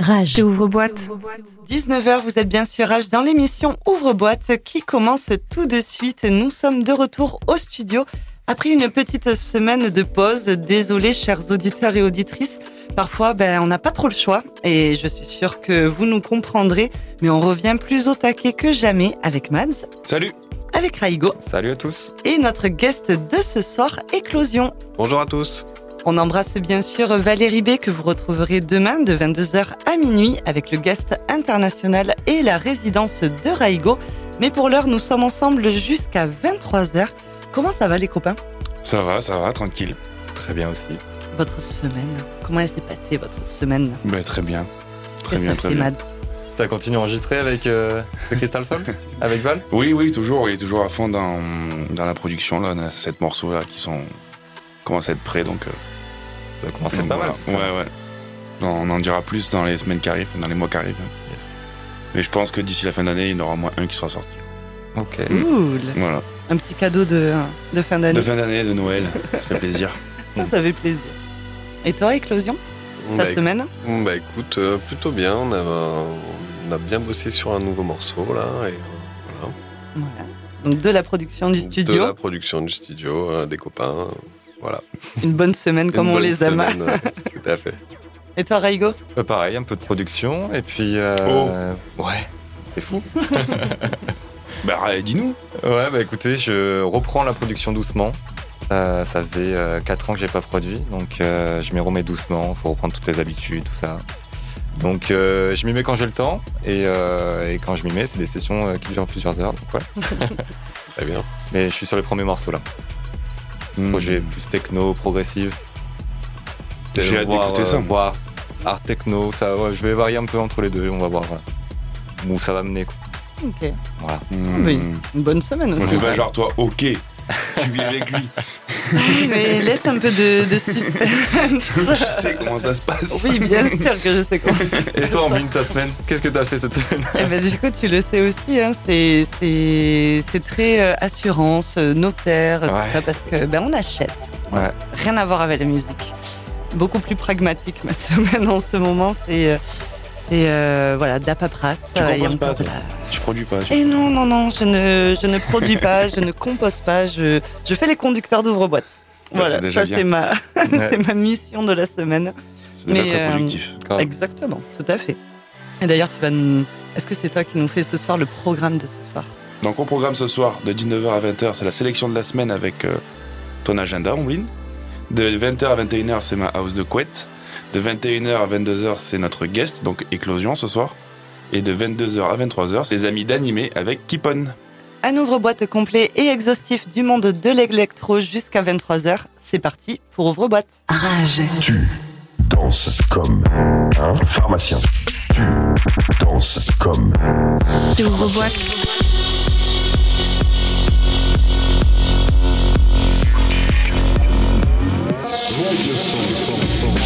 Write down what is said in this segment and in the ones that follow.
Rage. Ouvre-boîte. 19h, vous êtes bien sûr Rage dans l'émission Ouvre-boîte qui commence tout de suite. Nous sommes de retour au studio après une petite semaine de pause. Désolé, chers auditeurs et auditrices. Parfois, ben, on n'a pas trop le choix et je suis sûre que vous nous comprendrez, mais on revient plus au taquet que jamais avec Mads. Salut Avec Raigo. Salut à tous Et notre guest de ce soir, Éclosion. Bonjour à tous on embrasse bien sûr Valérie B que vous retrouverez demain de 22h à minuit avec le guest international et la résidence de Raigo. Mais pour l'heure, nous sommes ensemble jusqu'à 23h. Comment ça va les copains? Ça va, ça va, tranquille. Très bien aussi. Votre semaine, comment elle s'est passée votre semaine? Bah, Très bien. Très bien, très bien. T'as continué à enregistrer avec euh, Crystal Soul? Avec Val? Oui, oui, toujours. Il est toujours à fond dans, dans la production. Là, on a sept morceaux là qui sont commencent à être prêts, donc... Euh, ça commence à être pas mal. Ouais, ouais. on en dira plus dans les semaines qui arrivent, dans les mois qui arrivent. Mais je pense que d'ici la fin d'année, il y en aura au moins un qui sera sorti. Ok. Mm. Cool. Voilà. Un petit cadeau de, de fin d'année. De fin d'année, de Noël. ça fait plaisir. Ça, ça fait plaisir. Et toi, Éclosion Ta bah, semaine Bah écoute, euh, plutôt bien. On a, on a bien bossé sur un nouveau morceau là. Et, euh, voilà. voilà. Donc de la production du studio. De la production du studio, euh, des copains. Voilà. Une bonne semaine comme on les aime. tout à fait. Et toi, Raigo bah, Pareil, un peu de production. Et puis. Euh, oh. Ouais, c'est fou. bah, dis-nous. Ouais, bah écoutez, je reprends la production doucement. Euh, ça faisait 4 ans que j'ai pas produit, donc euh, je m'y remets doucement. Faut reprendre toutes les habitudes, tout ça. Donc je m'y mets quand j'ai le temps, et, et quand je m'y mets, c'est des sessions qui durent plusieurs heures. Donc, ouais. Très bien. Mais je suis sur les premiers morceaux là. Hmm. Projet plus techno, progressive. J'ai hâte d'écouter ça. Voir art techno, ça, je vais varier un peu entre les deux, on va voir où ça va mener. Quoi. Ok. Voilà. Hmm. Une bonne semaine aussi. Pas genre toi, ok, tu vis avec lui. mais laisse un peu de, suspense. je sais comment ça se passe. Oui, bien sûr que je sais comment ça se passe. Et toi, en ta semaine, qu'est-ce que tu as fait cette semaine? Eh ben, Du coup, tu le sais aussi, hein, c'est très euh, assurance, euh, notaire, tout ça, parce que ben, on achète. Ouais. Rien à voir avec la musique. Beaucoup plus pragmatique ma semaine en ce moment, c'est. Euh, c'est euh, voilà, de la paperasse. Tu euh, pas, Tu produis pas. Et non, non, non, je ne, je ne produis pas, je ne compose pas, je, je fais les conducteurs d'ouvre-boîte. Voilà, ça c'est ma, ma mission de la semaine. C'est déjà très euh, productif. exactement, tout à fait. Et d'ailleurs, tu vas Est-ce que c'est toi qui nous fais ce soir le programme de ce soir? Donc, au programme ce soir, de 19h à 20h, c'est la sélection de la semaine avec ton agenda, Ombline. De 20h à 21h, c'est ma house de couette. De 21h à 22h, c'est notre guest, donc Éclosion ce soir. Et de 22h à 23h, c'est les amis d'animé avec Kipon. Un ouvre-boîte complet et exhaustif du monde de l'électro jusqu'à 23h. C'est parti pour ouvre-boîte. Rage. Tu danses comme un pharmacien. Tu danses comme. Tu ouvre-boîte.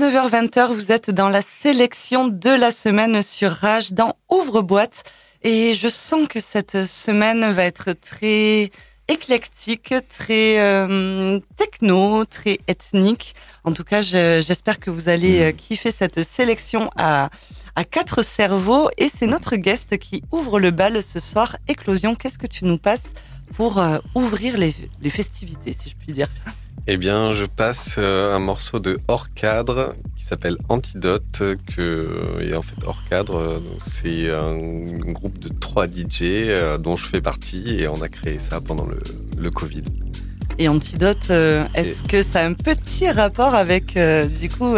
19h-20h, vous êtes dans la sélection de la semaine sur Rage dans Ouvre-boîte. Et je sens que cette semaine va être très éclectique, très euh, techno, très ethnique. En tout cas, j'espère que vous allez euh, kiffer cette sélection à, à quatre cerveaux. Et c'est notre guest qui ouvre le bal ce soir. Éclosion, qu'est-ce que tu nous passes pour euh, ouvrir les, les festivités, si je puis dire? Eh bien, je passe un morceau de hors cadre s'appelle Antidote, que, et en fait hors cadre, c'est un groupe de trois DJ euh, dont je fais partie et on a créé ça pendant le, le Covid. Et Antidote, euh, est-ce que ça a un petit rapport avec euh, du coup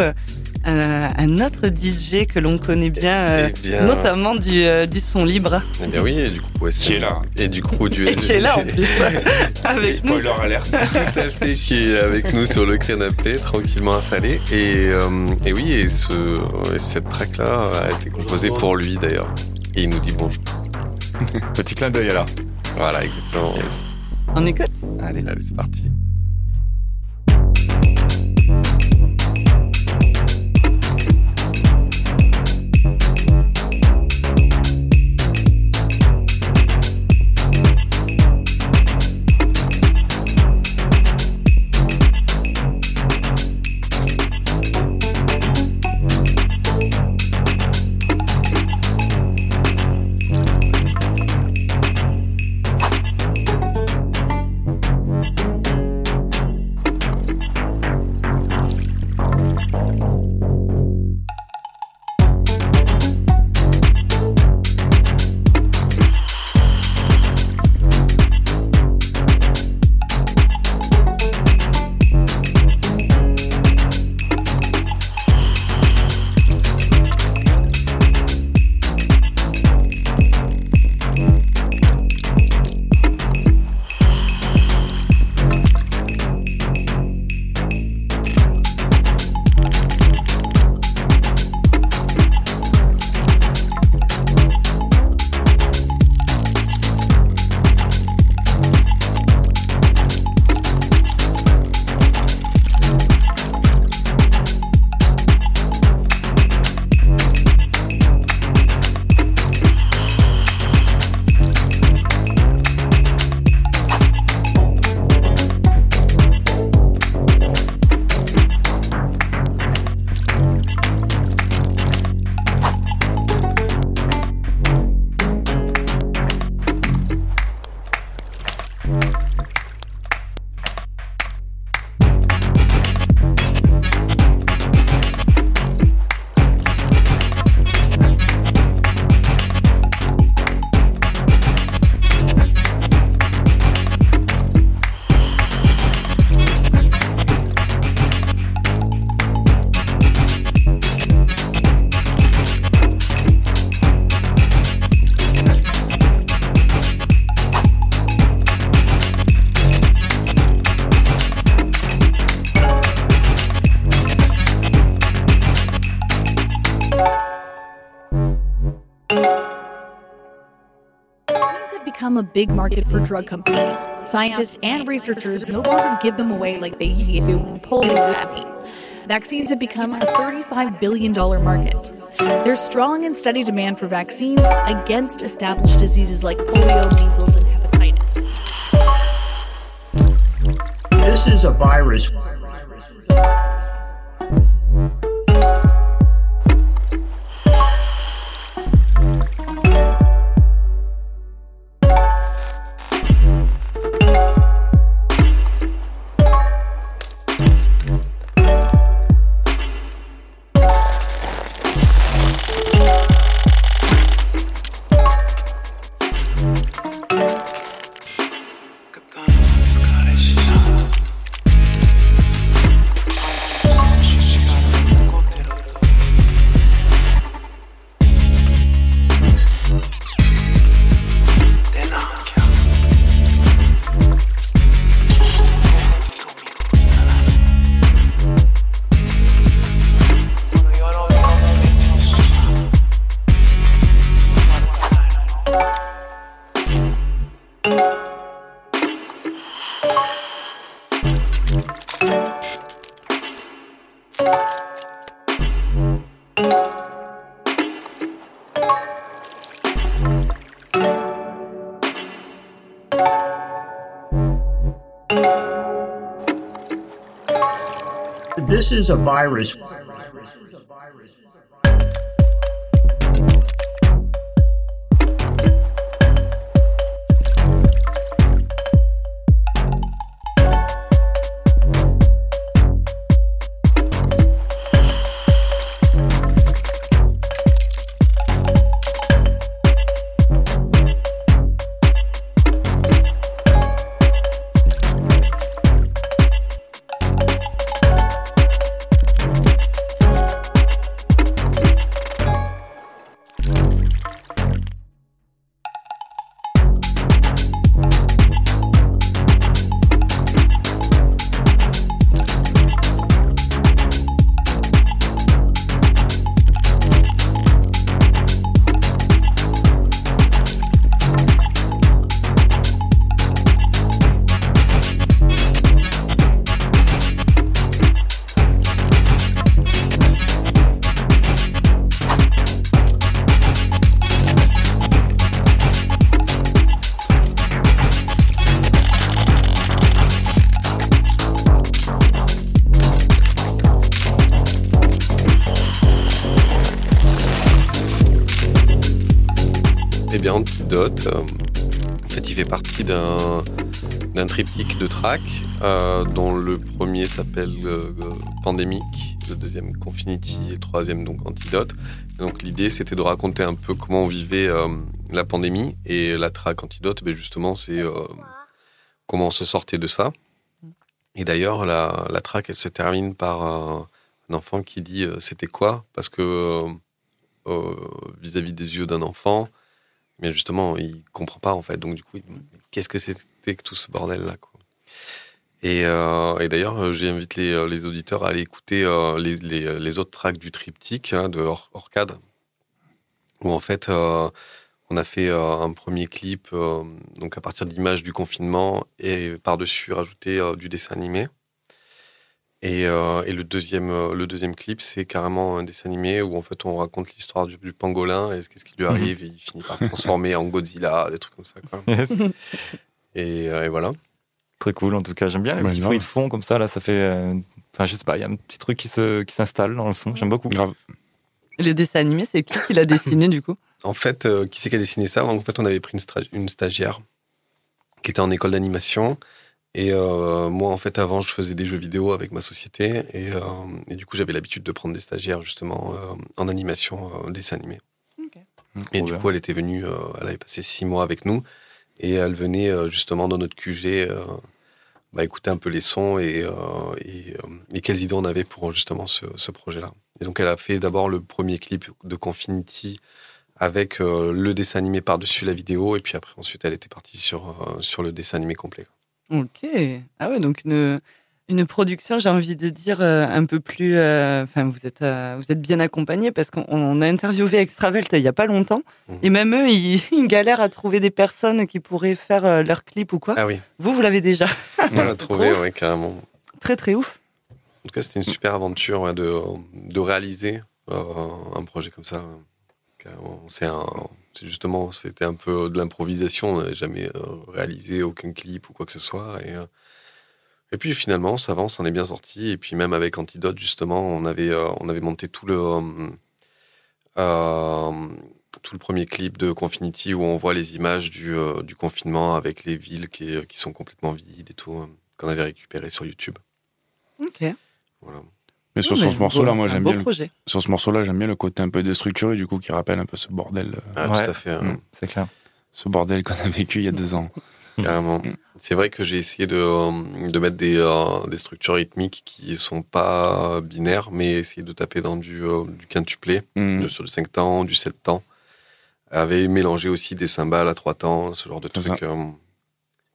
un, autre DJ que l'on connaît bien, eh notamment du, du, son libre. Eh bien oui, et du coup, qui est là. Et du coup, du et qui est là en plus. avec spoiler alert. Tout à fait, qui est avec nous sur le canapé, tranquillement affalé. Et, et oui, et, ce, cette track-là a été composée pour lui d'ailleurs. Et il nous dit bonjour. Petit clin d'œil alors. Voilà, exactement. Yes. On écoute? Allez. Allez, c'est parti. Big market for drug companies. Scientists and researchers no longer give them away like they used to polio vaccine. Vaccines have become a $35 billion market. There's strong and steady demand for vaccines against established diseases like polio, measles, and hepatitis. This is a virus. This is a virus. De tracks, euh, dont le premier s'appelle euh, Pandémique, le deuxième Confinity et le troisième donc Antidote. Donc l'idée c'était de raconter un peu comment on vivait euh, la pandémie et la track Antidote, ben, justement c'est euh, comment on se sortait de ça. Et d'ailleurs la, la track elle se termine par un, enfant qui dit euh, c'était quoi? Parce que euh, euh, vis-à-vis des yeux d'un enfant, mais justement il comprend pas en fait donc du coup qu'est-ce que que tout ce bordel là quoi. Et, euh, et d'ailleurs, euh, j'invite les, euh, les auditeurs à aller écouter euh, les, les, les autres tracks du triptyque hein, de Or- Orcade, où en fait, euh, on a fait un premier clip donc à partir d'images du confinement et par-dessus rajouter euh, du dessin animé. Et, euh, et le, deuxième, le deuxième clip, c'est carrément un dessin animé où en fait on raconte l'histoire du, du pangolin et ce qu'est-ce qui lui arrive. et il finit par se transformer en Godzilla, des trucs comme ça. Quoi. Yes. Et, euh, et voilà. Très cool, en tout cas. J'aime bien les Ouais, petits bruits de fond comme ça. Là, ça fait. euh, Enfin, je sais pas, il y a un petit truc qui se qui s'installe dans le son. J'aime beaucoup. Grave. Le dessin animé, c'est qui qui l'a dessiné du coup? En fait, euh, qui c'est qui a dessiné ça? En fait, on avait pris une, stagiaire qui était en école d'animation. Et euh, moi, en fait, avant, je faisais des jeux vidéo avec ma société. Et, euh, et du coup, j'avais l'habitude de prendre des stagiaires, justement, euh, en animation, euh, dessin animé. Et Trop du bien. coup, elle était venue, euh, elle avait passé six mois avec nous. Et elle venait, euh, justement, dans notre QG, euh, bah, écouter un peu les sons et, euh, et, quelles idées on avait pour, justement, ce, projet-là. Et donc, elle a fait d'abord le premier clip de Confinity avec le dessin animé par-dessus la vidéo. Et puis après, ensuite, elle était partie sur, sur le dessin animé complet. Ok. Ah ouais, donc une, une production, j'ai envie de dire, euh, un peu plus. euh, Enfin, vous, êtes, euh, vous êtes bien accompagnés parce qu'on on a interviewé Extravelt il y a pas longtemps. Mhm. Et même eux, ils, ils galèrent à trouver des personnes qui pourraient faire leur clip ou quoi. Ah oui, Vous, vous l'avez déjà. on l'a trouvé, ouais, carrément. Très, très ouf. En tout cas, c'était une super aventure ouais, de, de réaliser un projet comme ça. C'est justement, c'était un peu de l'improvisation. On n'avait jamais réalisé aucun clip ou quoi que ce soit. Et, et puis finalement, ça avance, on est bien sorti. Et puis même avec Antidote, justement, on avait, euh, on avait monté tout le, euh, euh, tout le premier clip de Confinity où on voit les images du, euh, du confinement avec les villes qui, qui sont complètement vides et tout, euh, qu'on avait récupéré sur YouTube. Ok. Voilà. Mais sur, sur mais ce morceau-là, moi j'aime bien. le-. Sur ce morceau-là, j'aime bien le côté un peu déstructuré, du coup, qui rappelle un peu ce bordel, Ah, Ouais. Tout à fait. hein. Mm. C'est clair. ce bordel qu'on a vécu il y a deux ans. Carrément. C'est vrai que j'ai essayé de, euh, de mettre des, euh, des structures rythmiques qui sont pas binaires, mais essayer de taper dans du, euh, du quintuplé, Mm. de- sur le 5 temps, du 7 temps. Avait mélangé aussi des cymbales à 3 temps, ce genre de trucs. euh,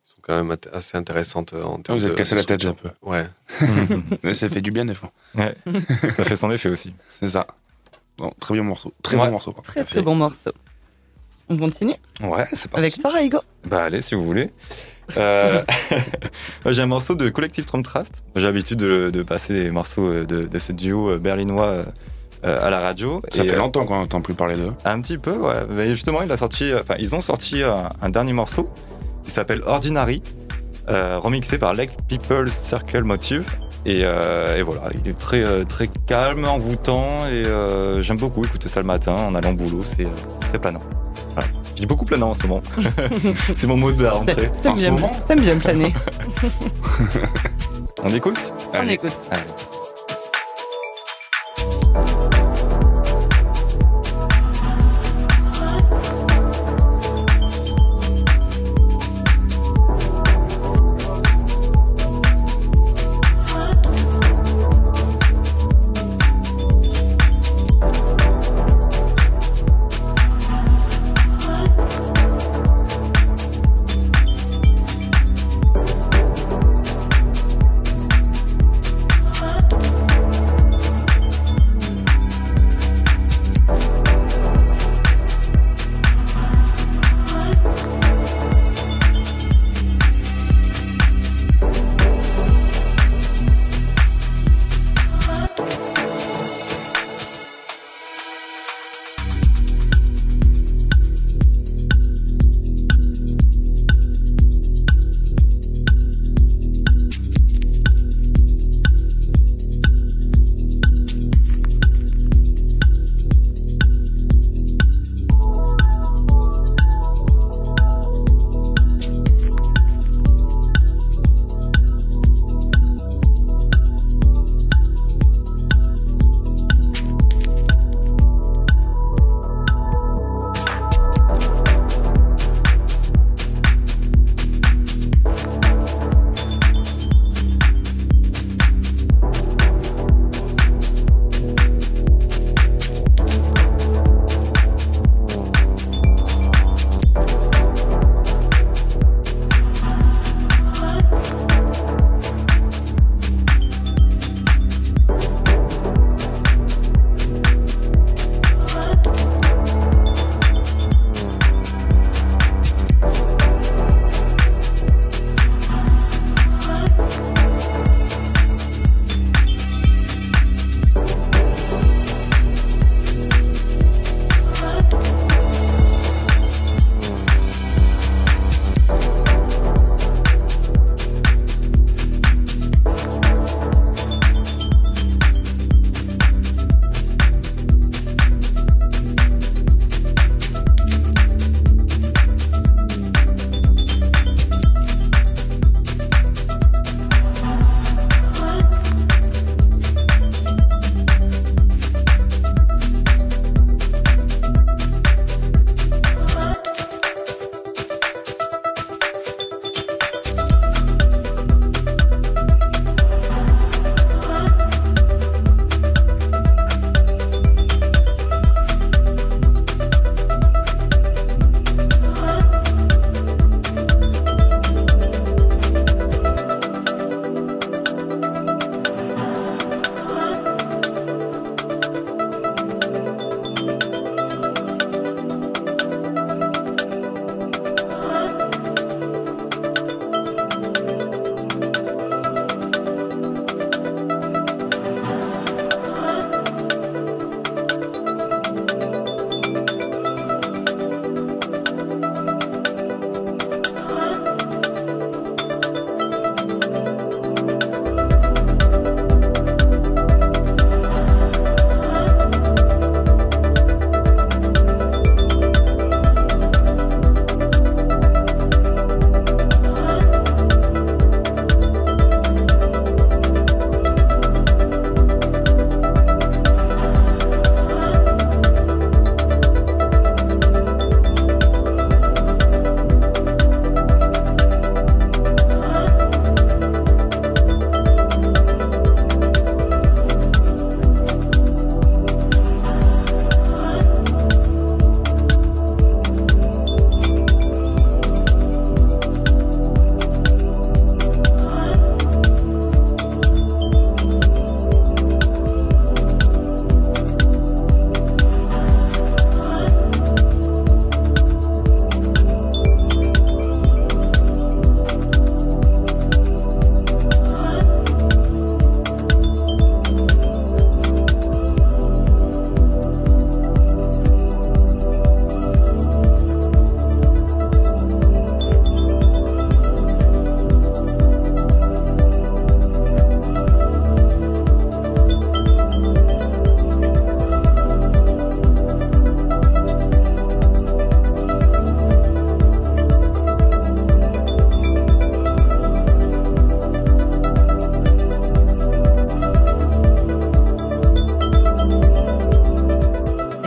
qui sont quand même at- assez intéressantes euh, en Ah, termes vous êtes de- cassé de la tête un peu. Ouais. Mais ça fait du bien des fois. Ouais. ça fait son effet aussi. C'est ça. Bon, très bien morceau. Très Ouais. bon morceau. Très, très bon morceau. On continue Ouais, c'est parti. avec toi, Raigo. Bah allez, si vous voulez. Euh, moi, j'ai un morceau de Collective Trump Trust. J'ai l'habitude de, de passer des morceaux euh, de, de ce duo euh, berlinois à la radio. Ça Et, fait euh, longtemps qu'on n'entend plus parler d'eux. Un petit peu, ouais. Mais justement, il a sorti, enfin, ils ont sorti un, un dernier morceau qui s'appelle Ordinary, euh, remixé par Lake People's Circle Motive. Et, euh, et voilà, il est très, très calme, envoûtant, et euh, j'aime beaucoup écouter ça le matin en allant au boulot, c'est très planant. Dis beaucoup planant en ce moment. c'est mon mot de la rentrée. T'aimes bien, planer. On écoute On écoute. Allez.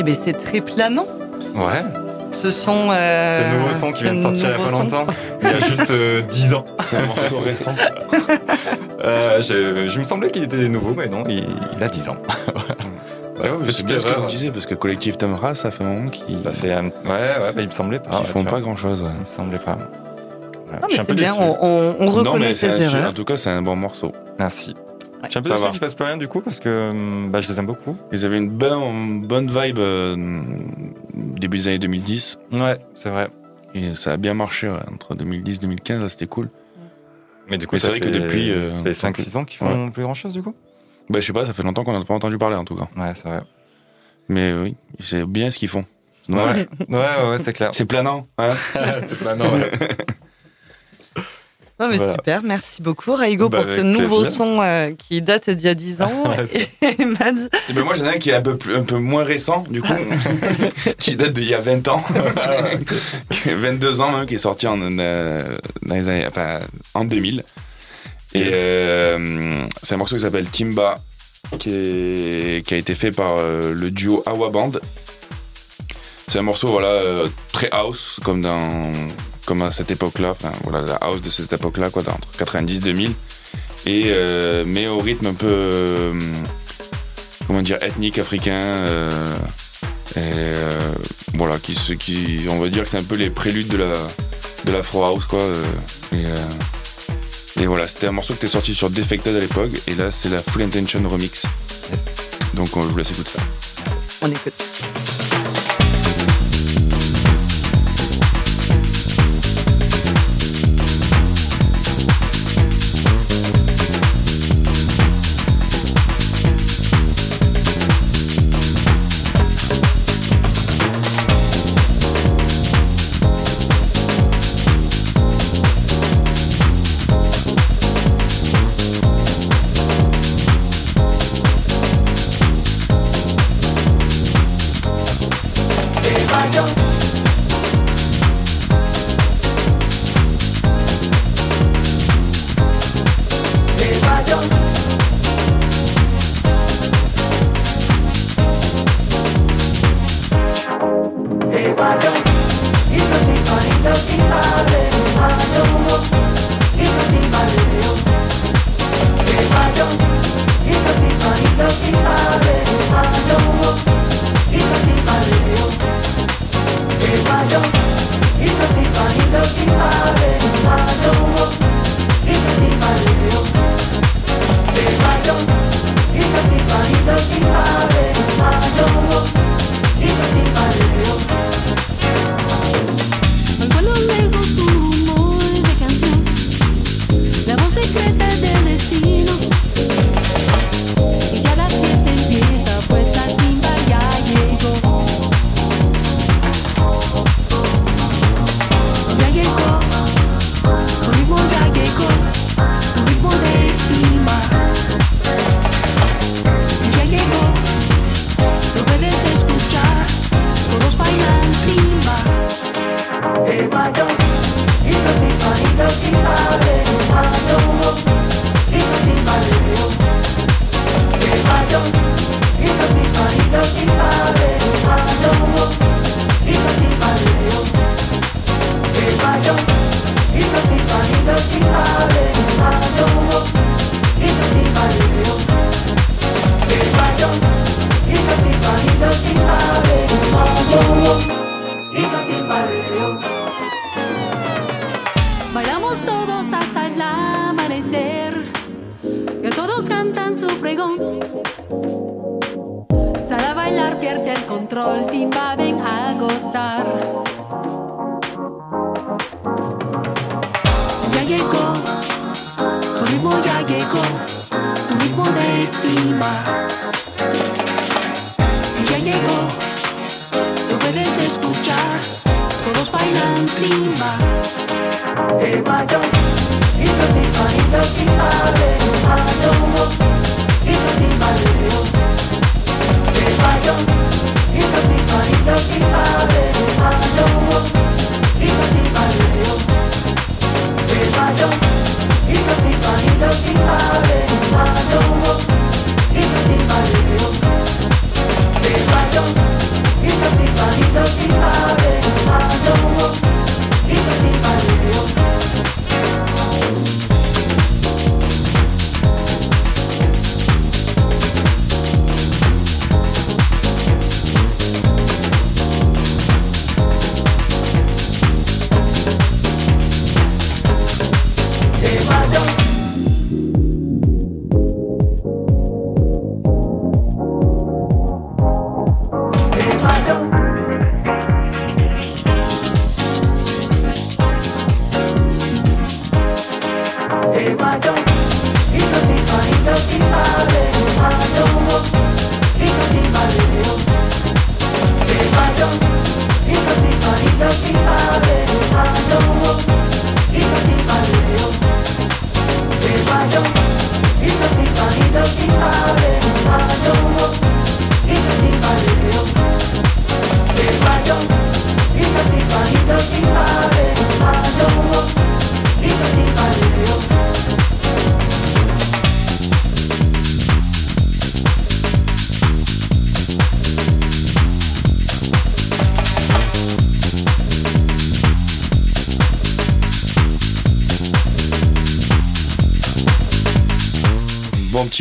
Mais c'est très planant. Ouais, Ce sont. euh, c'est le nouveau son qui vient de ce sortir il y a pas son. longtemps. Il y a juste euh, 10 ans. C'est un morceau récent. Euh, je, je me semblait qu'il était nouveau, mais non, il, il a 10 ans. Ouais, Petite ce que vous disiez, parce que Collectif Tamara, ça fait un moment qu'ils Ça fait. un- Ouais, ouais, bah, il me semblait pas. qu'ils ouais, font pas grand chose. Il me semblait pas. Ouais, Non, je mais suis un c'est peu bien, déçu. on, on- on Non, reconnaît mais ses un- en erreurs. tout cas, c'est un bon morceau. Merci. Je suis un peu Ça déçu qu'ils fassent plus rien du coup parce que hum, bah, je les aime beaucoup. Ils avaient une bonne, bonne vibe euh, début des années 2010. Ouais, c'est vrai. Et ça a bien marché ouais, entre 2010 et 2015, là, c'était cool. Mais du coup, Mais c'est vrai fait, que depuis, euh, ça fait 5-6 ans qu'ils font plus grand chose du coup? Bah, je sais pas, ça fait longtemps qu'on n'a pas entendu parler en tout cas. Ouais, c'est vrai. Mais oui, c'est bien ce qu'ils font. Ouais, ouais, ouais, ouais, c'est clair. C'est planant. Hein c'est pas normal. Non, mais Voilà. super, merci beaucoup Raigo Bah, pour ce nouveau plaisir. son euh, qui date d'il y a 10 ans. Ouais, et Mads, Et ben moi j'en ai un qui est un peu, plus, un peu moins récent du coup, qui date d'il y a 20 ans, 22 ans même, qui est sorti en, euh, dans les années, enfin, en 2000. Et Yes. euh, c'est un morceau qui s'appelle Timba, qui, est, qui a été fait par euh, le duo Awa Band. C'est un morceau voilà euh, très house comme dans comme à cette époque-là, enfin voilà la house de cette époque-là quoi, dans- entre 90 2000 et euh, mais au rythme un peu euh, comment dire ethnique africain euh, et voilà qui se- qui on va dire que c'est un peu les préludes de la de l'afro house quoi et, et voilà c'était un morceau qui était sorti sur Defected à l'époque et là c'est la Full Intention remix Yes. donc on, je vous laisse écouter ça on écoute. It's a piece of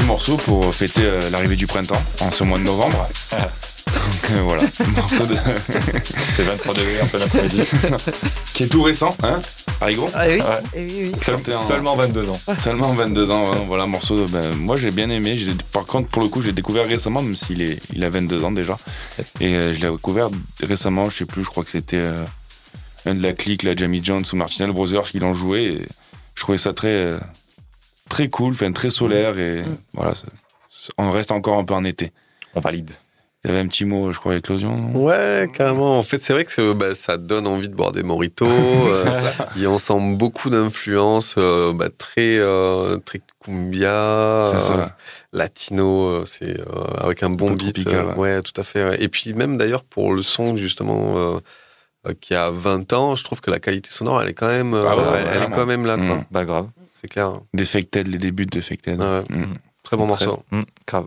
petit morceau pour fêter euh, l'arrivée du printemps en ce mois de novembre. Donc euh, voilà, morceau de... C'est 23 degrés en plein après-midi. qui est tout récent, hein Arigo Ah oui, Ouais. eh oui, oui. Seul- Sortez en- Seulement 22 ans. Seulement 22 ans, ouais, voilà, morceau. de- ben, moi j'ai bien aimé. Par contre, pour le coup, j'ai découvert récemment, même s'il est, il a 22 ans déjà. Yes. Et euh, je l'ai découvert récemment, je sais plus, je crois que c'était euh, un de la clique, la Jamie Jones ou Martinel Brothers qui l'ont joué. Et je trouvais ça très, euh, très cool, enfin, très solaire. Et Mm. voilà, ça- on reste encore un peu en été. On valide. Il y avait un petit mot, je crois, éclosion. Ouais, carrément. En fait, c'est vrai que bah, ça donne envie de boire des mojitos. euh, et on sent beaucoup d'influences euh, bah, très, euh, très cumbia, C'est ça. euh, latino. euh, C'est euh, avec un bon peu beat. tropical, euh, ouais. ouais, tout à fait. ouais. Et puis même d'ailleurs pour le son justement. euh, euh, qui a 20 ans, je trouve que la qualité sonore, elle est quand même, euh, Ah ouais, elle est quand même là, quoi. Mm. Bah grave. C'est clair. Defected, les débuts de Defected. Ouais. Mm. Très bon Très- morceau. Hum, grave.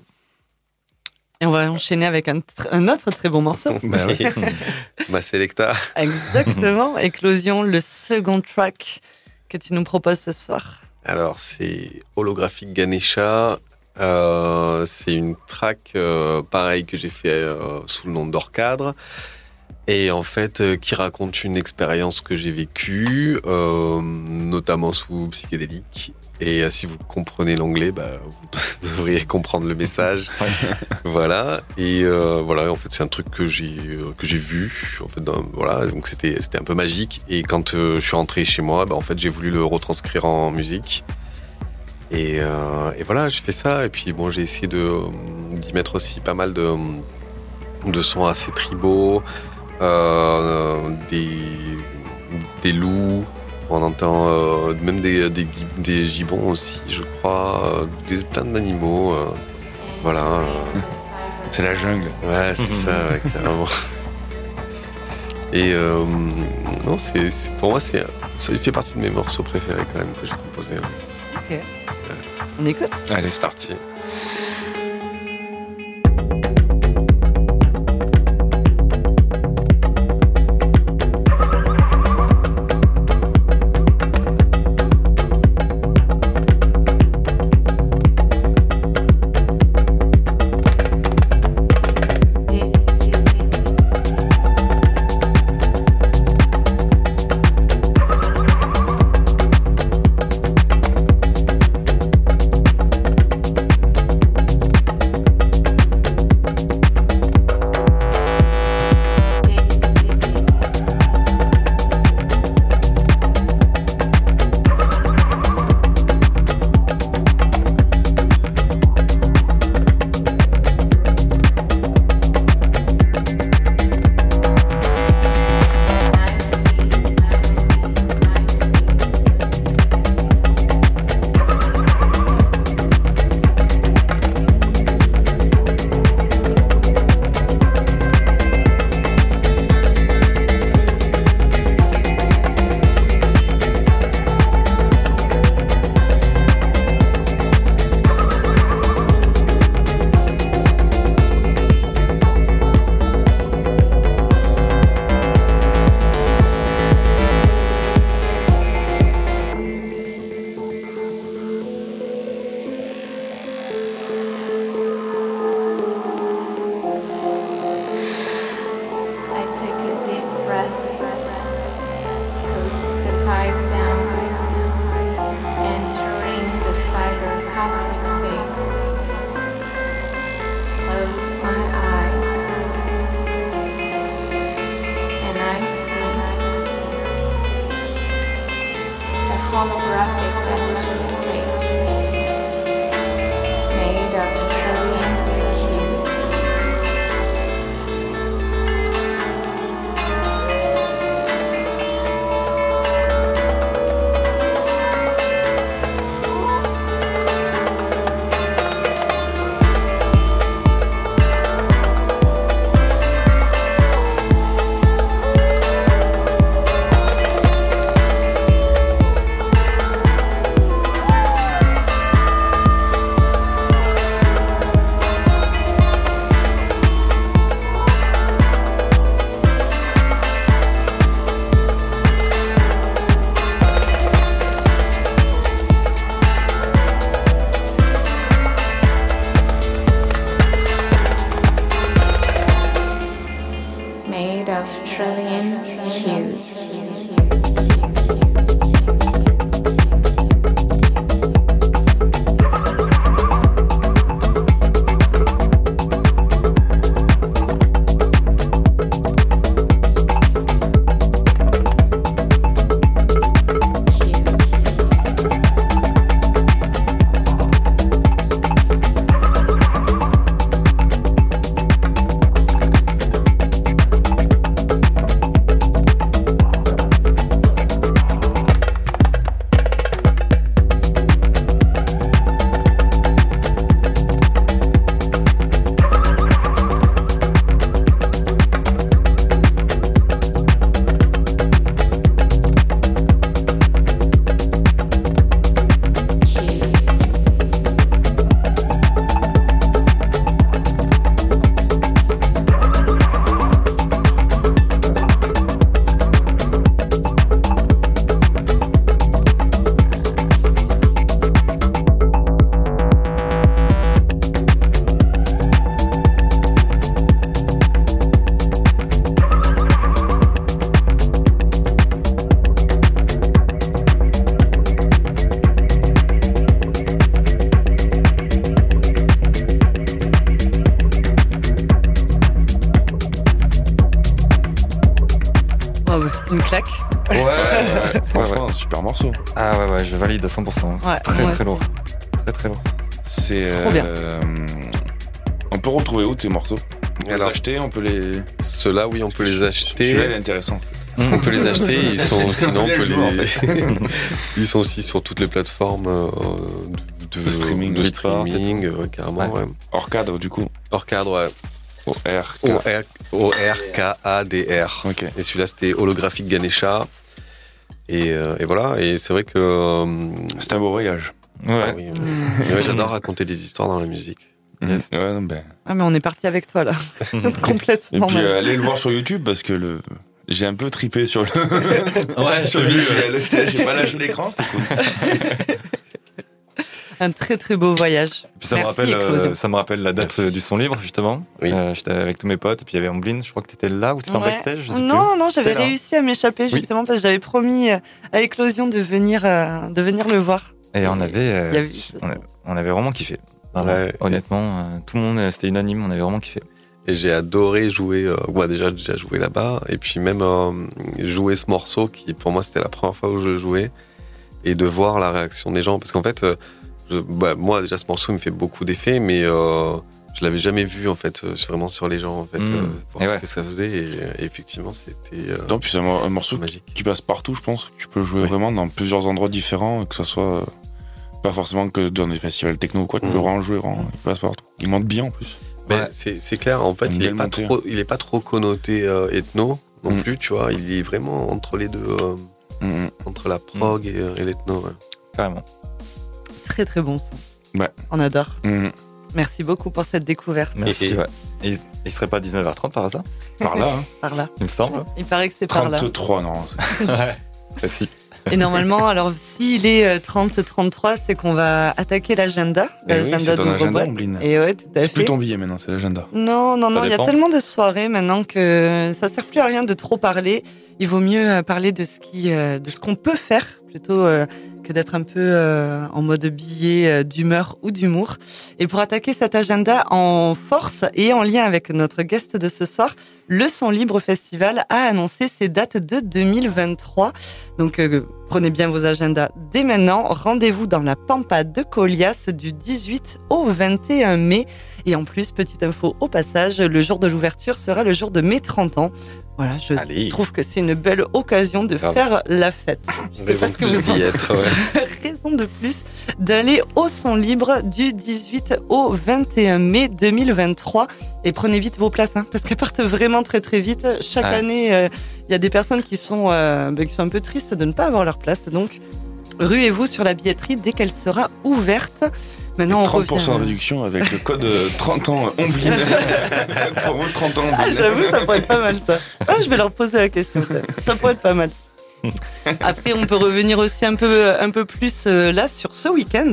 Et on va enchaîner avec un, tr- un autre très bon morceau. Bah oui. Ma Selecta. Exactement, Éclosion, le second track que tu nous proposes ce soir. Alors, c'est Holographic Ganesha. Euh, c'est une track, euh, pareil, que j'ai fait euh, sous le nom d'Orcadre. Et en fait, euh, qui raconte une expérience que j'ai vécue, euh, notamment sous psychédélique. Et euh, si vous comprenez l'anglais, bah, vous devriez comprendre le message. voilà. Et voilà, en fait, c'est un truc que j'ai que j'ai vu. En fait, dans- voilà, donc c'était c'était un peu magique. Et quand je suis rentré chez moi, bah, en fait, j'ai voulu le retranscrire en musique. Et, et voilà, j'ai fait ça. Et puis bon, j'ai essayé de d'y mettre aussi pas mal de de sons assez tribaux, des des loups. On entend euh, même des, des, gui- des gibbons aussi, je crois, euh, des, plein d'animaux. euh, voilà. euh. C'est la jungle. Ouais, c'est ça, ouais, carrément. Et euh, non, c'est c'est- pour moi, c'est ça fait partie de mes morceaux préférés quand même que j'ai composé. ouais. On écoute? Allez, C'est parti. Morceaux On peut Alors- les acheter, on peut les. Ceux-là, oui, on peut les acheter. Celui-là, il est intéressant. On peut les acheter. Ils sont, sinon, on peut les. ils sont aussi sur toutes les plateformes euh, de, De streaming, de streaming, euh, carrément. Ouais. Ouais. Hors cadre, du coup. Hors cadre, ouais. Au R. O R O R K A D R. Ok. Et celui-là, c'était holographique Ganesha. Et, euh, et voilà. Et c'est vrai que. euh, C'est un beau voyage. Ouais. ah oui, j'adore raconter des histoires dans la musique. Ouais, non, ben. Ah, mais on est parti avec toi, là. Et Complètement. puis même. euh, allez le voir sur YouTube parce que le. J'ai un peu tripé sur le. Ouais, sur le. J'ai pas lâché l'écran, c'était cool. Un très, très beau voyage. Puis ça me, Merci, rappelle, euh, ça me rappelle la date euh, du son libre, justement. Oui. Euh, J'étais avec tous mes potes, et puis il y avait Amblin, je crois que t'étais là ou t'étais en Ouais. backstage je sais Non, non, j'avais réussi à m'échapper Oui. justement parce que j'avais promis à Éclosion de venir, euh, de venir le voir. Et on avait, euh, on avait vraiment kiffé. Ouais. Honnêtement, euh, tout le monde, c'était unanime, on avait vraiment kiffé. Et j'ai adoré jouer. Euh, ouais, déjà, j'ai déjà joué là-bas. Et puis même euh, jouer ce morceau qui, pour moi, c'était la première fois où je le jouais. Et de voir la réaction des gens. Parce qu'en fait, euh, je- bah, moi, déjà, ce morceau il me fait beaucoup d'effet, mais euh, je l'avais jamais vu, en fait, euh, vraiment sur les gens, en fait, Mm. euh, pour Et ce ouais. que ça faisait. Et, et effectivement, c'était euh, Non, puis c'est un, un morceau magique. qui passe partout, je pense. Tu peux jouer Oui. vraiment dans plusieurs endroits différents, que ce soit euh, pas forcément que dans des festivals techno ou quoi. Tu peux vraiment le jouer, vraiment, il passe partout. Il monte bien en plus. Mais Ouais. c'est c'est clair, en fait, il est, pas trop, il est pas trop connoté euh, ethno non Mm. plus, tu vois. Il est vraiment entre les deux, euh, Mhm. entre la prog et, euh, et l'ethno. ouais. Carrément. Très, très bon son. Ouais. On adore. Merci beaucoup pour cette découverte Merci. Et- ouais. Et il, il serait pas 19h30 par hasard? Par là, hein? par là. Il me semble. Il paraît que c'est par là. 33, non. ouais. Facile. Et normalement, alors s'il est 30-33, c'est qu'on va attaquer l'agenda. Eh oui, L'agenda ton de agenda, Roboboîte. Omblin. Et ouais, tout à C'est plus fait. ton billet maintenant, c'est l'agenda. Non, non, Ça non, il y a tellement de soirées maintenant que ça sert plus à rien de trop parler. Il vaut mieux euh, parler de ce qui, euh, de ce qu'on peut faire plutôt euh, que d'être un peu euh, en mode billet euh, d'humeur ou d'humour. Et pour attaquer cet agenda en force et en lien avec notre guest de ce soir, le Son Libre Festival a annoncé ses dates de 2023. Donc prenez bien vos agendas dès maintenant. Rendez-vous dans la Pampa de Colias du 18 au 21 mai. Et en plus, petite info au passage, le jour de l'ouverture sera le jour de mes 30 ans. Voilà, je Allez. trouve que c'est une belle occasion de faire la fête. Je sais pas ce que vous en d'y être. ouais. raison de plus d'aller au son libre du 18 au 21 mai 2023. Et prenez vite vos places, hein, parce qu'elles partent vraiment très très vite. Chaque année, euh, il y a des personnes qui sont, euh, ben, qui sont un peu tristes de ne pas avoir leur place. Donc, ruez-vous sur la billetterie dès qu'elle sera ouverte. Maintenant, on 30% de revient. réduction avec le code euh, 30 ans Omblin. Pour vous, 30 ans Ah, j'avoue, ça pourrait être pas mal ça. Ah, je vais leur poser la question. Ça, ça pourrait être pas mal. Après, on peut revenir aussi un peu, un peu plus euh, là sur ce week-end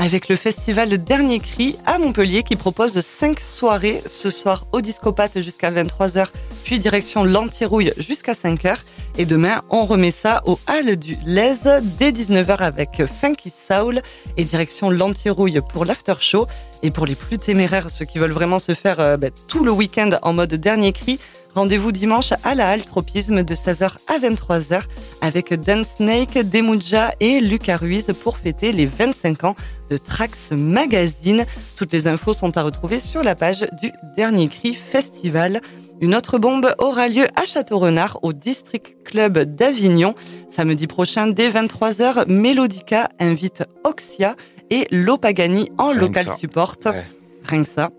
avec le festival Dernier Cri à Montpellier qui propose 5 soirées ce soir au Discopathe jusqu'à 23h, puis direction l'Antirouille jusqu'à 5h. Et demain, on remet ça au Hall du Lez dès 19h avec Funky Soul et direction l'Antirouille pour l'after show. Et pour les plus téméraires, ceux qui veulent vraiment se faire euh, bah, tout le week-end en mode dernier cri, rendez-vous dimanche à la Halle Tropisme de 16h à 23h avec Dan Snake, Demuja et Lucas Ruiz pour fêter les 25 ans de Trax Magazine. Toutes les infos sont à retrouver sur la page du Dernier Cri Festival. Une autre bombe aura lieu à Château-Renard au District Club d'Avignon. Samedi prochain, dès 23h, Melodica invite Oxia et Lopagani en Rien local support. Ouais. Rien que ça.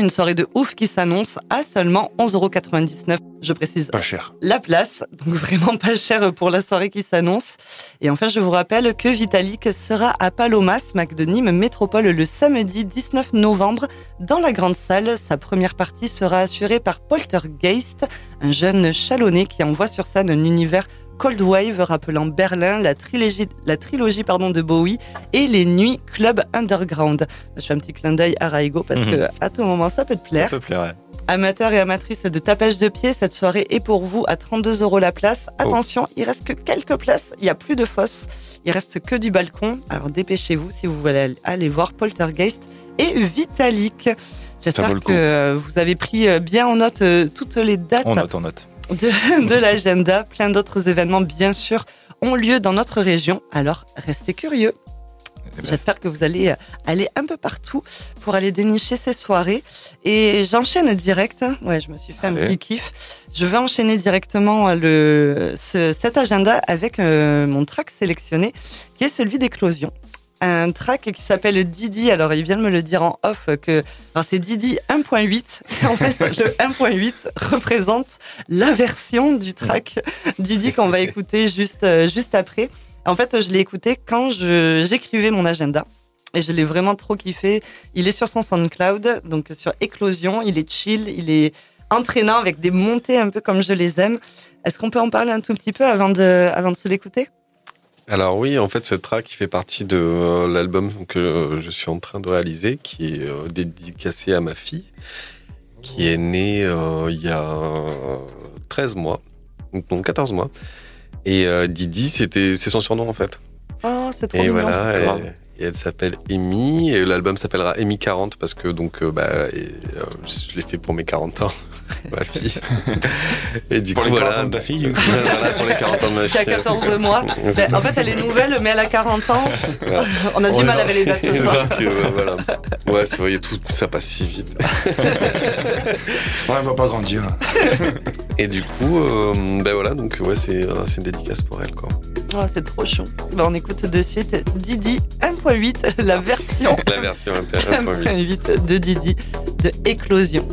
Une soirée de ouf qui s'annonce à seulement 11,99€. Je précise Pas cher. la place, donc vraiment pas cher pour la soirée qui s'annonce. Et enfin, je vous rappelle que Vitalik sera à Palomas, Mac de Nîmes Métropole, le samedi 19 novembre dans la grande salle. Sa première partie sera assurée par Poltergeist, un jeune chalonné qui envoie sur scène un univers Cold Wave rappelant Berlin, la trilogie, la trilogie pardon, de Bowie et les nuits Club Underground. Je fais un petit clin d'œil à Raigo parce Mhm. que à tout moment ça peut te Ça plaire. peut plaire, ouais. Amateurs et amatrices de tapage de pied, cette soirée est pour vous à 32 euros la place. Oh. Attention, il reste que quelques places, il n'y a plus de fosses, il reste que du balcon. Alors dépêchez-vous si vous voulez aller voir Poltergeist et Vitalik. Ça J'espère que vous avez pris euh, bien en note euh, toutes les dates On note, on note. De, de l'agenda, plein d'autres événements bien sûr ont lieu dans notre région. Alors, restez curieux. Eh ben, J'espère que vous allez euh, aller un peu partout pour aller dénicher ces soirées. Et j'enchaîne direct. hein. Ouais, je me suis fait un petit kiff. Je vais enchaîner directement euh, le, ce- cet agenda avec euh, mon track sélectionné, qui est celui d'Éclosion. Un track qui s'appelle Didi. Alors, il vient de me le dire en off que c'est Didi 1.8. En fait, le 1.8 représente la version du track Didi qu'on va écouter juste, euh, juste après. En fait, je l'ai écouté quand j'écrivais mon agenda. Et je l'ai vraiment trop kiffé. Il est sur son SoundCloud, donc sur Éclosion. Il est chill, il est entraînant avec des montées un peu comme je les aime. Est-ce qu'on peut en parler un tout petit peu avant de, avant de se l'écouter? Alors oui, en fait, ce track il fait partie de euh, l'album que euh, je suis en train de réaliser, qui est euh, dédicacé à ma fille, qui est née euh, il y a euh, 13 mois, non 14 mois. Et euh, Didi, c'était c'est son surnom en fait. Oh, c'est trop Et mignon. voilà, Grave. Et, elle s'appelle Amy, et l'album s'appellera Amy 40 parce que donc euh, bah et, euh, je l'ai fait pour mes 40 ans, ma fille. et du Pour coup les 40 voilà, ans de ta fille, du coup. voilà pour les 40 ans de ma Qui a fille. 14 mois. En fait, elle est nouvelle, mais elle a 40 ans. On a du mal avec les dates ce C'est soir. ça que, euh, voilà. Ouais, c'est vrai, tout ça passe si vite. Ouais, elle va pas grandir. Et du coup, euh, ben voilà, donc ouais, c'est euh, une dédicace pour elle, quoi. Oh, c'est trop chou. Ben, on écoute de suite Didi 1.8, la version La version 1.8. 1.8 de Didi de Éclosion.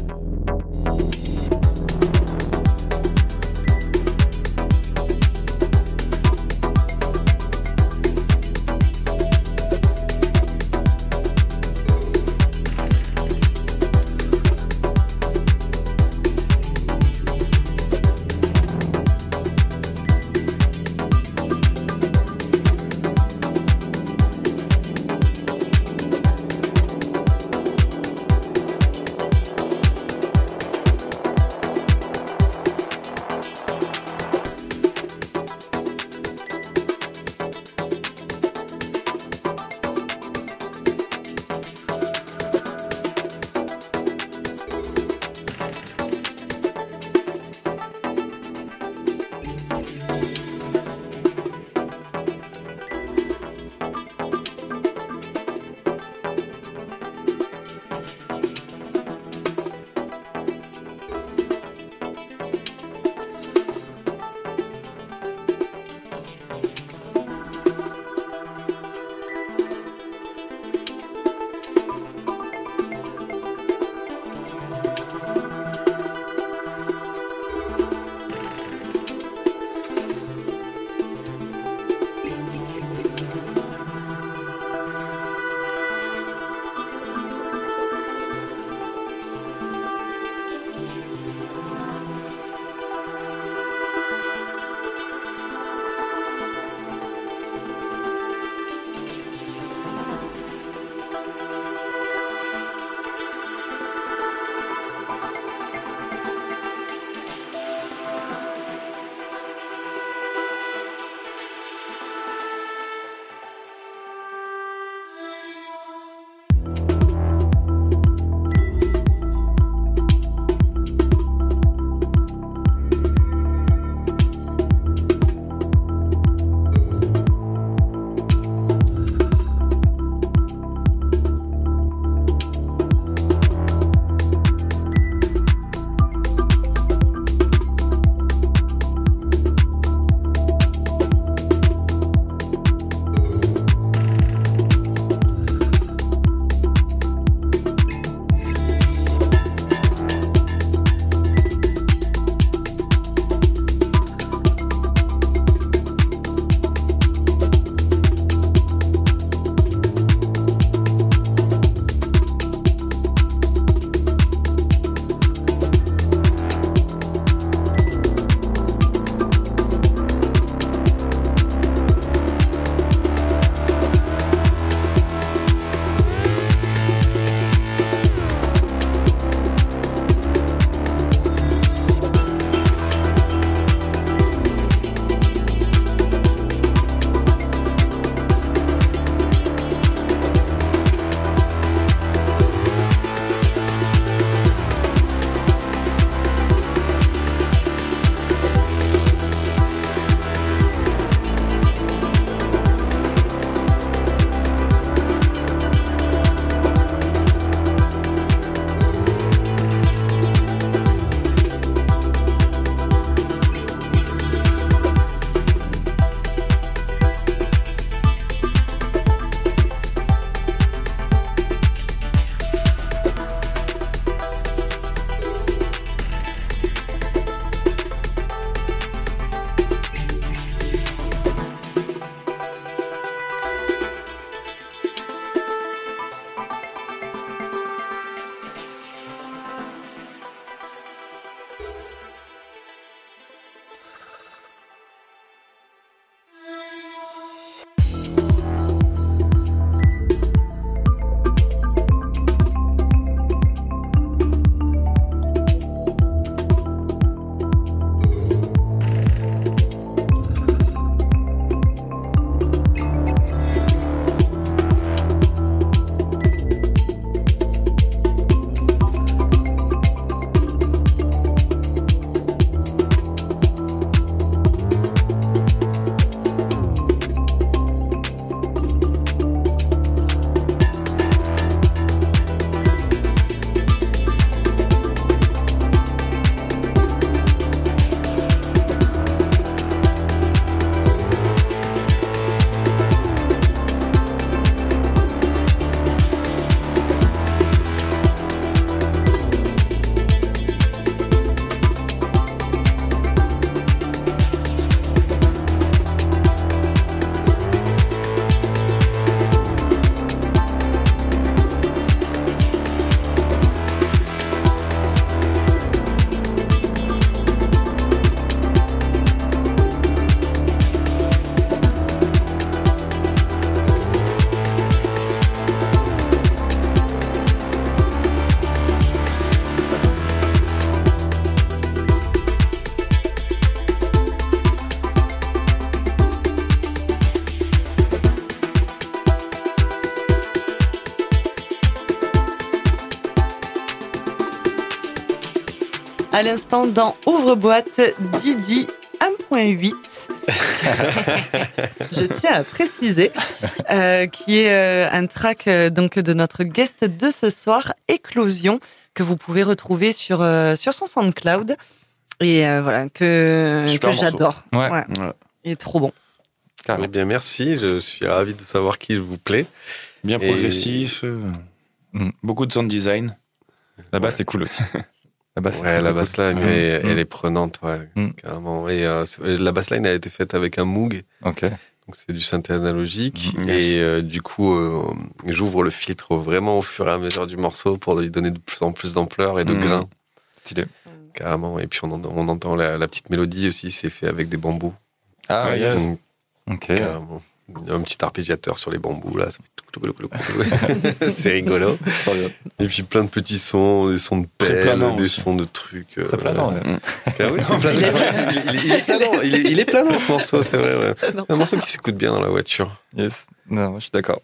À l'instant, dans Ouvre-boîte, Didi 1.8. Je tiens à préciser, euh, qui est euh, un track euh, donc de notre guest de ce soir, Éclosion, que vous pouvez retrouver sur, euh, sur son SoundCloud. Et euh, voilà, que, Super que j'adore. Ouais. Ouais. Il est trop bon. Eh bien, merci. Je suis ravi de savoir qui vous plaît. Bien Et- progressif. Mm. Beaucoup de sound design. La basse, c'est cool aussi. La basse, c'est Ouais, la bassline, Mm. elle, Mm. elle est prenante, ouais, Mm. carrément. Et euh, c'est- la bassline a été faite avec un Moog, Ok. donc c'est du synthé analogique. Mm, yes. Et euh, du coup, euh, j'ouvre le filtre vraiment au fur et à mesure du morceau pour lui donner de plus en plus d'ampleur et de Mm. grain, Stylé. carrément. Et puis on, en- on entend la, la petite mélodie aussi, c'est fait avec des bambous. Ah, Ouais, yes. Mm, Ok. carrément. Il y a un petit arpégiateur sur les bambous, là. c'est rigolo. Et puis plein de petits sons, des sons de pelle, des aussi. sons de trucs. euh, Très planant, ouais. Oui, c'est planant. Il, est planant. Il est, il est planant, ce morceau, c'est vrai. Ouais. Un morceau qui s'écoute bien dans la voiture. Yes. Non, je suis d'accord.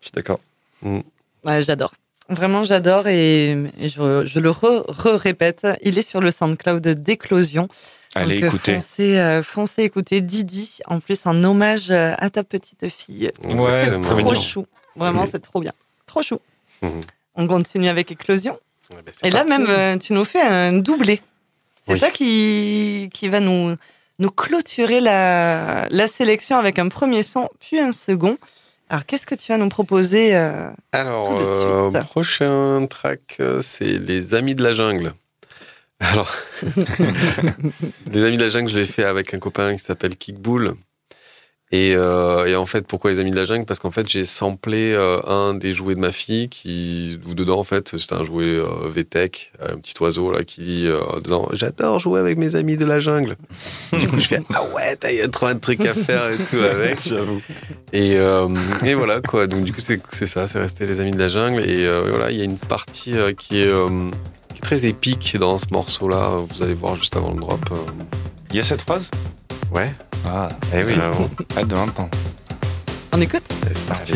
Je suis d'accord. Ouais, j'adore. Vraiment, j'adore et, je, je le re- re-répète. il est sur le SoundCloud d'Éclosion. Allez, Donc, euh, écoutez. Foncez, euh, foncez écouter Didi. En plus, un hommage euh, à ta petite fille. Ouais, c'est trop Trop mignon. chou. Vraiment, Oui. c'est trop bien. Trop chou. Mhm. On continue avec Éclosion. Ouais, c'est Et là, parti. même, euh, tu nous fais un doublé. C'est Oui. toi qui, qui va nous, nous clôturer la, la sélection avec un premier son, puis un second. Alors, qu'est-ce que tu vas nous proposer euh, Alors, tout de euh, suite. prochain track, c'est Les Amis de la Jungle. Alors, Les Amis de la Jungle, je l'ai fait avec un copain qui s'appelle Kickbull. Et, euh, et en fait, pourquoi Les Amis de la Jungle? Parce qu'en fait, j'ai samplé euh, un des jouets de ma fille qui, où dedans, en fait, c'était un jouet euh, VTech, un petit oiseau là qui dit euh, dedans J'adore jouer avec mes amis de la jungle. du coup, je fais Ah ouais, il y a trop de trucs à faire et tout avec. J'avoue. Et, euh, et voilà quoi. Donc du coup c'est c'est ça, c'est resté les amis de la jungle. Et euh, voilà, il y a une partie euh, qui, est, euh, qui est très épique dans ce morceau-là. Vous allez voir juste avant le drop. euh. Il y a cette phrase? Ouais. Ah, Eh oui. Hâte de l'entendre. On écoute? C'est parti.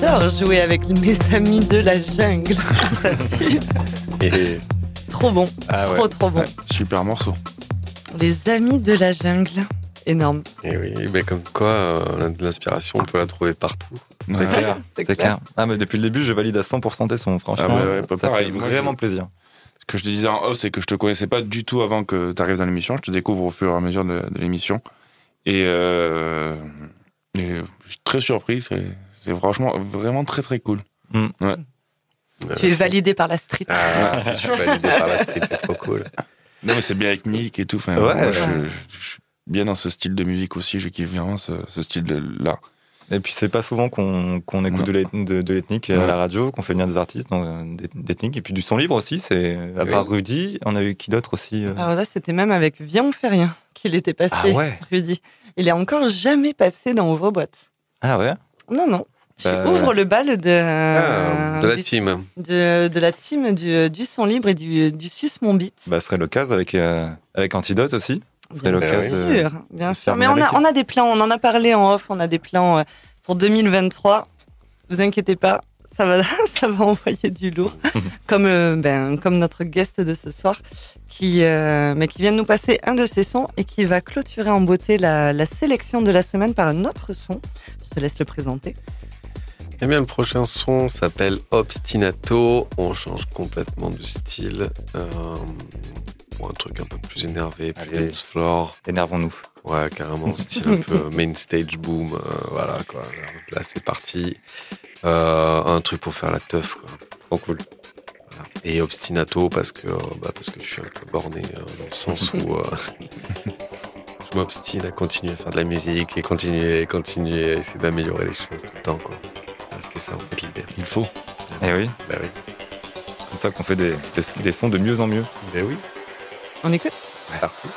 J'adore jouer avec mes amis de la jungle. Ça tue. Et Trop bon. Ah ouais. Trop, trop bon. Ouais, super morceau. Les amis de la jungle. Énorme. Et oui, ben comme quoi, euh, l'inspiration, on peut la trouver partout. C'est Ouais. clair. Clair. Ah, mais depuis le début, je valide à 100% tes sons, franchement. Ah, ouais, ouais, pas ça pareil. fait vraiment je- plaisir. Ce que je te disais en off, c'est que je te connaissais pas du tout avant que tu arrives dans l'émission. Je te découvre au fur et à mesure de, de l'émission. Et, euh, et je suis très surpris. C'est c'est franchement vraiment très très cool. Euh, Tu es validé par la street. Ah, si je suis validé par la street, c'est trop cool. Non, mais c'est bien avec Nick et tout. Enfin, Ouais, moi, ouais. je, je- je suis bien dans ce style de musique aussi. Je kiffe vraiment ce, ce style-là. Et puis, c'est pas souvent qu'on écoute Non. de l'eth- de, de l'ethnique à Ouais. la radio, qu'on fait venir des artistes euh, d'ethnique. Et puis, du son libre aussi. C'est à Oui. part Rudy, on a eu qui d'autre aussi euh, Alors là, c'était même avec Viens, on fait rien qu'il était passé, Ah ouais. Rudy. Il est encore jamais passé dans Ouvre-boîte. Ah ouais? Non, non. Tu Bah, ouvres le bal de, Ah, de la du- team. De, de la team du, du son libre et du, du sus mon beat. Bah, ce serait l'occasion avec, euh, avec Antidote aussi. Bien sûr, bien de sûr. Mais on a, on a des plans, on en a parlé en off, on a des plans euh, pour 2023. Vous inquiétez pas, ça va, ça va envoyer du lourd. comme, euh, ben, comme notre guest de ce soir, qui, euh, mais qui vient de nous passer un de ses sons et qui va clôturer en beauté la, la sélection de la semaine par un autre son. Je te laisse le présenter. Eh bien, le prochain son s'appelle Obstinato. On change complètement de style. Euh, pour un truc un peu plus énervé, plus Allez. dance floor. Énervons-nous. Ouais, carrément, style un peu main stage boom. euh, voilà, quoi. Là, c'est parti. Euh, un truc pour faire la teuf, quoi. Trop cool. Voilà. Et Obstinato parce que, bah, parce que je suis un peu borné dans le sens où je m'obstine à continuer à faire de la musique et continuer, et continuer à essayer d'améliorer les choses tout le temps, quoi. Ah, C'était ça, en fait, l'idée. Il faut. Eh oui, Bah oui. comme ça qu'on fait des, des, des sons de mieux en mieux. Ben oui, On écoute? C'est parti.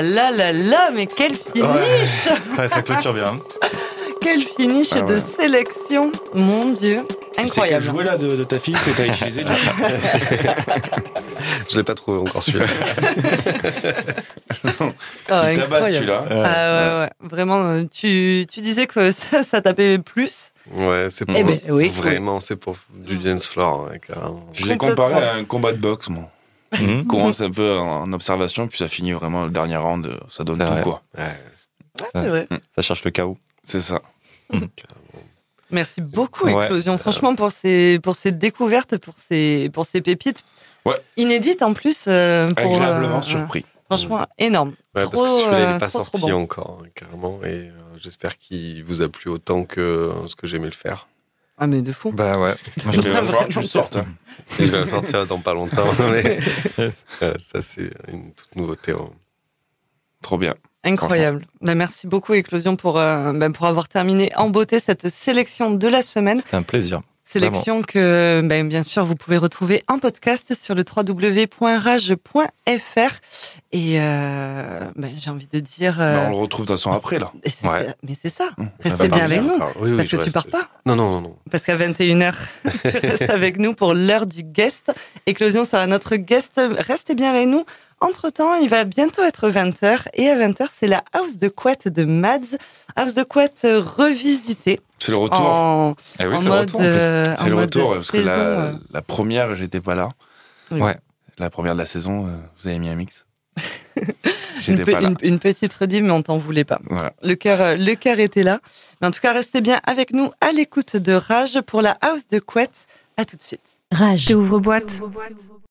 Là là là là, mais quel finish Ouais, ça clôture bien. Quel finish Ah de sélection Mon Dieu, C'est quel incroyable. jouet là de, de ta fille que t'as utilisé du coup Je l'ai pas trouvé encore celui-là. Ah, Il tabasse incroyable. celui-là. Ah ouais, ouais, vraiment, tu, tu disais que ça, ça tapait plus. Ouais, c'est pour Eh ben, oui. vraiment, c'est pour du dance floor, ouais, carrément. Je l'ai comparé à un combat de boxe, moi. Mhm. Commence un peu en en observation, puis ça finit vraiment le dernier round, euh, ça donne tout vrai. quoi. Ouais. Ah, c'est vrai. Ça cherche le chaos. C'est ça. Merci beaucoup, Ouais. Éclosion, franchement, pour ces, pour ces découvertes, pour ces, pour ces pépites. Ouais. Inédites en plus. euh, pour, Agréablement euh, surpris. Franchement, énorme. Ouais, trop, parce que celui-là, il euh, n'est pas trop, trop sorti bon. encore, hein, carrément. Et euh, j'espère qu'il vous a plu autant que euh, ce que j'aimais le faire. Ah, mais de fou. Bah ouais. Moi, Il je- va falloir que tu le sortes. hein. Et je vais le sortir dans pas longtemps. Mais euh, ça, c'est une toute nouveauté. hein. Trop bien. Incroyable. Bah, merci beaucoup, Éclosion, pour, euh, bah, pour avoir terminé en beauté cette sélection de la semaine. C'était un plaisir. Sélection que, ben, bien sûr, vous pouvez retrouver en podcast sur le www.rage.fr. Et euh, ben, j'ai envie de dire. euh, Bah, on le retrouve de toute façon après là. et c'est- Ouais. Mais c'est ça. Mmh. Restez bien partir. avec nous. Ah, oui, oui, Parce que tu reste- pars pas. Non, non, non, non. Parce qu'à 21h, tu restes avec nous pour l'heure du guest. Éclosion sera notre guest. Restez bien avec nous. Entre-temps, il va bientôt être 20h. Et à 20h, c'est la House de Couette de Mads. House de Couette euh, revisitée. C'est le retour. En, Eh oui, en c'est le mode, retour euh, C'est le retour parce que la, euh. la première, j'étais pas là. Oui. Ouais. La première de la saison, vous avez mis un mix. Une, pe- une- une petite rediff, mais on t'en voulait pas. Voilà. Le cœur, le cœur était là. Mais en tout cas, restez bien avec nous à l'écoute de Rage pour la House de Couette. À tout de suite. Rage. J'ouvre boîte.